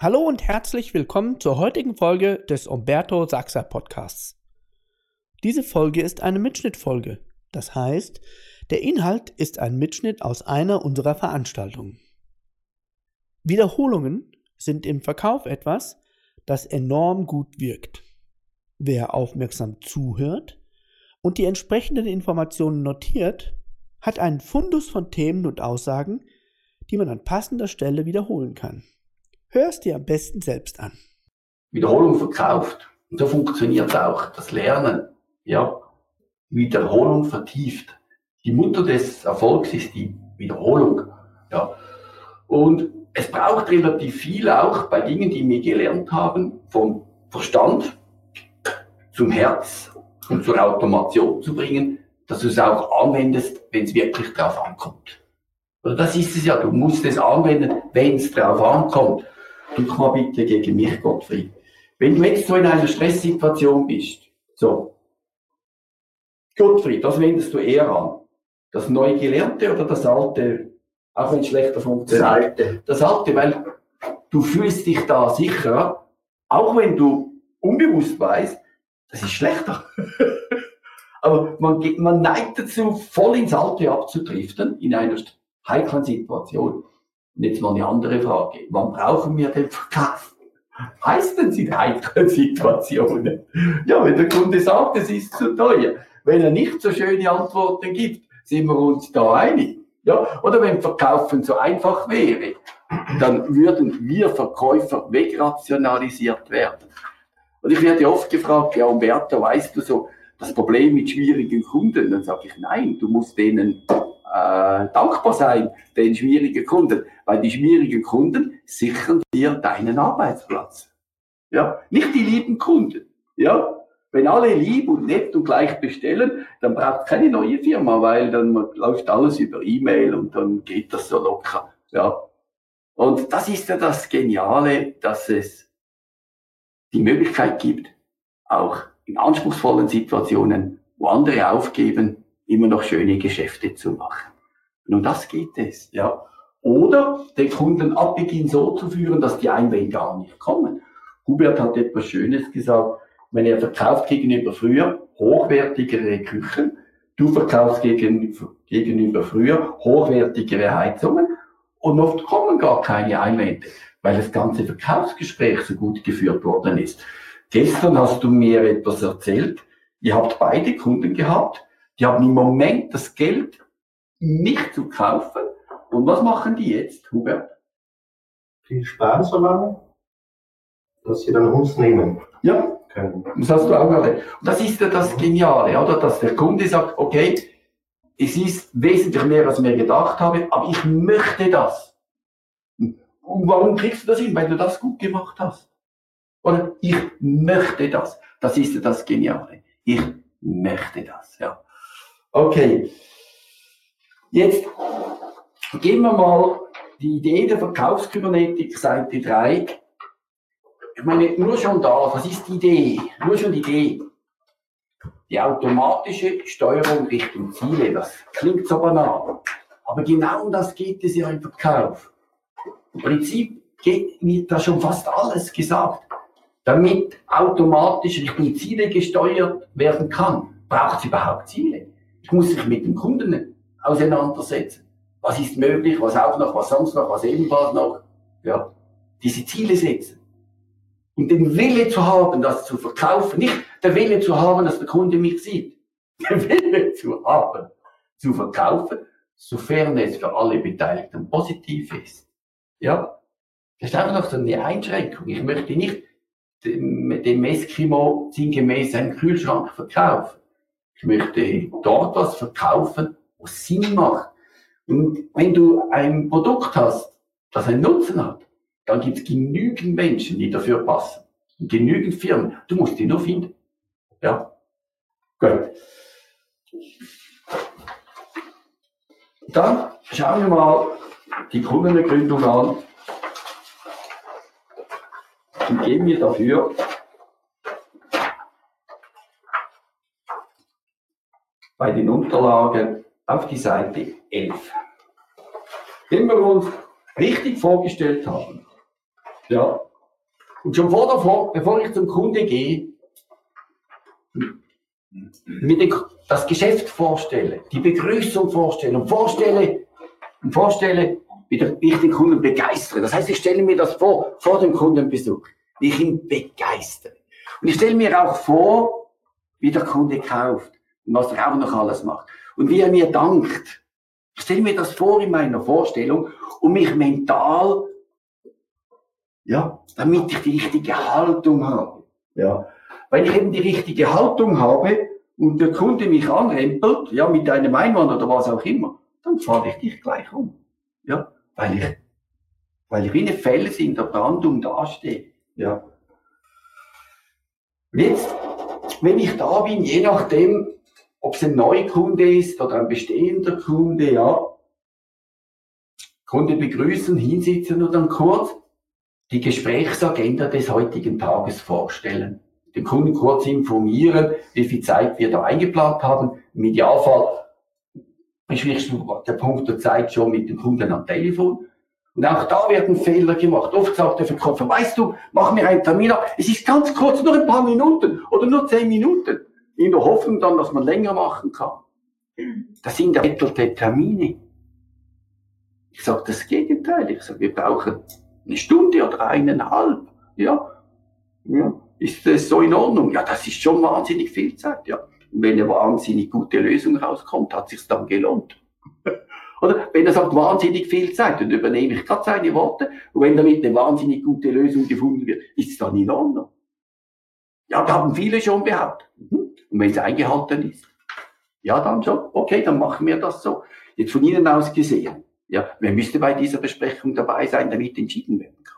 Hallo und herzlich willkommen zur heutigen Folge des Umberto Saxa Podcasts. Diese Folge ist eine Mitschnittfolge. Das heißt, der Inhalt ist ein Mitschnitt aus einer unserer Veranstaltungen. Wiederholungen sind im Verkauf etwas, das enorm gut wirkt. Wer aufmerksam zuhört und die entsprechenden Informationen notiert, hat einen Fundus von Themen und Aussagen, die man an passender Stelle wiederholen kann. Hör es dir am besten selbst an. Wiederholung verkauft. Und so funktioniert auch das Lernen. Ja, Wiederholung vertieft. Die Mutter des Erfolgs ist die Wiederholung. Ja. Und es braucht relativ viel auch bei Dingen, die wir gelernt haben, vom Verstand zum Herz und zur Automation zu bringen, dass du es auch anwendest, wenn es wirklich drauf ankommt. Das ist es ja, du musst es anwenden, wenn es drauf ankommt. Drück mal bitte gegen mich, Gottfried. Wenn du jetzt so in einer Stresssituation bist, so, Gottfried, das wendest du eher an. Das neu Gelernte oder das alte, auch wenn es schlechter funktioniert? Das alte. Das alte, weil du fühlst dich da sicher, auch wenn du unbewusst weißt, das ist schlechter. Aber man, man neigt dazu, voll ins Alte abzudriften in einer heiklen Situation. Und jetzt mal eine andere Frage. Wann brauchen wir den Verkauf? Meistens in heiklen Situationen. Ja, wenn der Kunde sagt, es ist zu teuer. Wenn er nicht so schöne Antworten gibt, sind wir uns da einig. Ja, oder wenn Verkaufen so einfach wäre, dann würden wir Verkäufer wegrationalisiert werden. Und ich werde oft gefragt, ja, Umberto, weißt du so, das Problem mit schwierigen Kunden? Dann sage ich, nein, du musst denen äh, dankbar sein, den schwierigen Kunden, weil die schwierigen Kunden sichern dir deinen Arbeitsplatz. Ja, nicht die lieben Kunden. Ja, wenn alle lieb und nett und gleich bestellen, dann braucht keine neue Firma, weil dann läuft alles über E-Mail und dann geht das so locker. Ja. Und das ist ja das Geniale, dass es die Möglichkeit gibt, auch in anspruchsvollen Situationen, wo andere aufgeben, immer noch schöne Geschäfte zu machen. Und um das geht es, ja. Oder den Kunden ab Beginn so zu führen, dass die Einwände gar nicht kommen. Hubert hat etwas Schönes gesagt, wenn er verkauft gegenüber früher hochwertigere Küchen, du verkaufst gegenüber, gegenüber früher hochwertigere Heizungen und oft kommen gar keine Einwände, weil das ganze Verkaufsgespräch so gut geführt worden ist. Gestern hast du mir etwas erzählt, ihr habt beide Kunden gehabt, die haben im Moment das Geld, nicht zu kaufen. Und was machen die jetzt, Hubert? Die sparen so lange, dass sie dann uns nehmen Ja, können. das hast du auch erlebt. Und das ist ja das Geniale, oder? Dass der Kunde sagt, okay, es ist wesentlich mehr, als ich mir gedacht habe, aber ich möchte das. Und warum kriegst du das hin? Weil du das gut gemacht hast. Oder ich möchte das. Das ist ja das Geniale. Ich möchte das, ja. Okay. Jetzt gehen wir mal die Idee der Verkaufskybernetik, Seite 3. Ich meine, nur schon da, was ist die Idee? Nur schon die Idee. Die automatische Steuerung Richtung Ziele, das klingt so banal. Aber genau um das geht es ja im Verkauf. Im Prinzip geht, wird da schon fast alles gesagt. Damit automatisch Richtung Ziele gesteuert werden kann, braucht es überhaupt Ziele. Ich muss sich mit dem Kunden auseinandersetzen. Was ist möglich, was auch noch, was sonst noch, was ebenfalls noch. Ja, diese Ziele setzen. Und den Wille zu haben, das zu verkaufen, nicht der Wille zu haben, dass der Kunde mich sieht. Der Wille zu haben, zu verkaufen, sofern es für alle Beteiligten positiv ist. Ja, das ist einfach noch so eine Einschränkung. Ich möchte nicht dem, dem Eskimo sinngemäß einen Kühlschrank verkaufen. Ich möchte dort was verkaufen, was Sinn macht. Und wenn du ein Produkt hast, das einen Nutzen hat, dann gibt es genügend Menschen, die dafür passen. Und genügend Firmen. Du musst die nur finden. Ja. Gut. Dann schauen wir mal die Kundengründung an. Und geben wir dafür bei den Unterlagen auf die Seite 11. Wenn wir uns richtig vorgestellt haben, Ja. Und schon vor davor, bevor ich zum Kunde gehe, mir das Geschäft vorstelle, die Begrüßung vorstelle und vorstelle, und vorstelle, wie ich den Kunden begeistere. Das heißt, ich stelle mir das vor, vor dem Kundenbesuch, wie ich ihn begeistere. Und ich stelle mir auch vor, wie der Kunde kauft und was er auch noch alles macht. Und wie er mir dankt. Ich stelle mir das vor in meiner Vorstellung und mich mental, ja, damit ich die richtige Haltung habe. Ja. Wenn ich eben die richtige Haltung habe und der Kunde mich anrempelt, ja, mit einem Einwand oder was auch immer, dann fahre ich dich gleich um. Ja, weil ich, weil ich wie eine Fels in der Brandung dastehe. Ja. Und jetzt, wenn ich da bin, je nachdem, ob es ein Neukunde ist oder ein bestehender Kunde, ja, Kunde begrüßen, hinsitzen und dann kurz die Gesprächsagenda des heutigen Tages vorstellen. Den Kunden kurz informieren, wie viel Zeit wir da eingeplant haben. Im Idealfall besprichst du der Punkt der Zeit schon mit dem Kunden am Telefon. Und auch da werden Fehler gemacht. Oft sagt der Verkäufer, weißt du, mach mir einen Termin ab. Es ist ganz kurz, nur ein paar Minuten oder nur zehn Minuten in der Hoffnung dann, dass man länger machen kann. Das sind ermittelte Termine. Ich sage das Gegenteil. Ich sage, wir brauchen eine Stunde oder eineinhalb. Ja. ja. Ist das so in Ordnung? Ja, das ist schon wahnsinnig viel Zeit. Ja. Und wenn eine wahnsinnig gute Lösung rauskommt, hat sich's dann gelohnt. Oder wenn er sagt, wahnsinnig viel Zeit, dann übernehme ich gerade seine Worte. Und wenn damit eine wahnsinnig gute Lösung gefunden wird, ist es dann in Ordnung. Ja, da haben viele schon behauptet. Mhm. Und wenn es eingehalten ist, ja, dann schon, okay, dann machen wir das so. Jetzt von Ihnen aus gesehen, ja, wer müsste bei dieser Besprechung dabei sein, damit entschieden werden kann?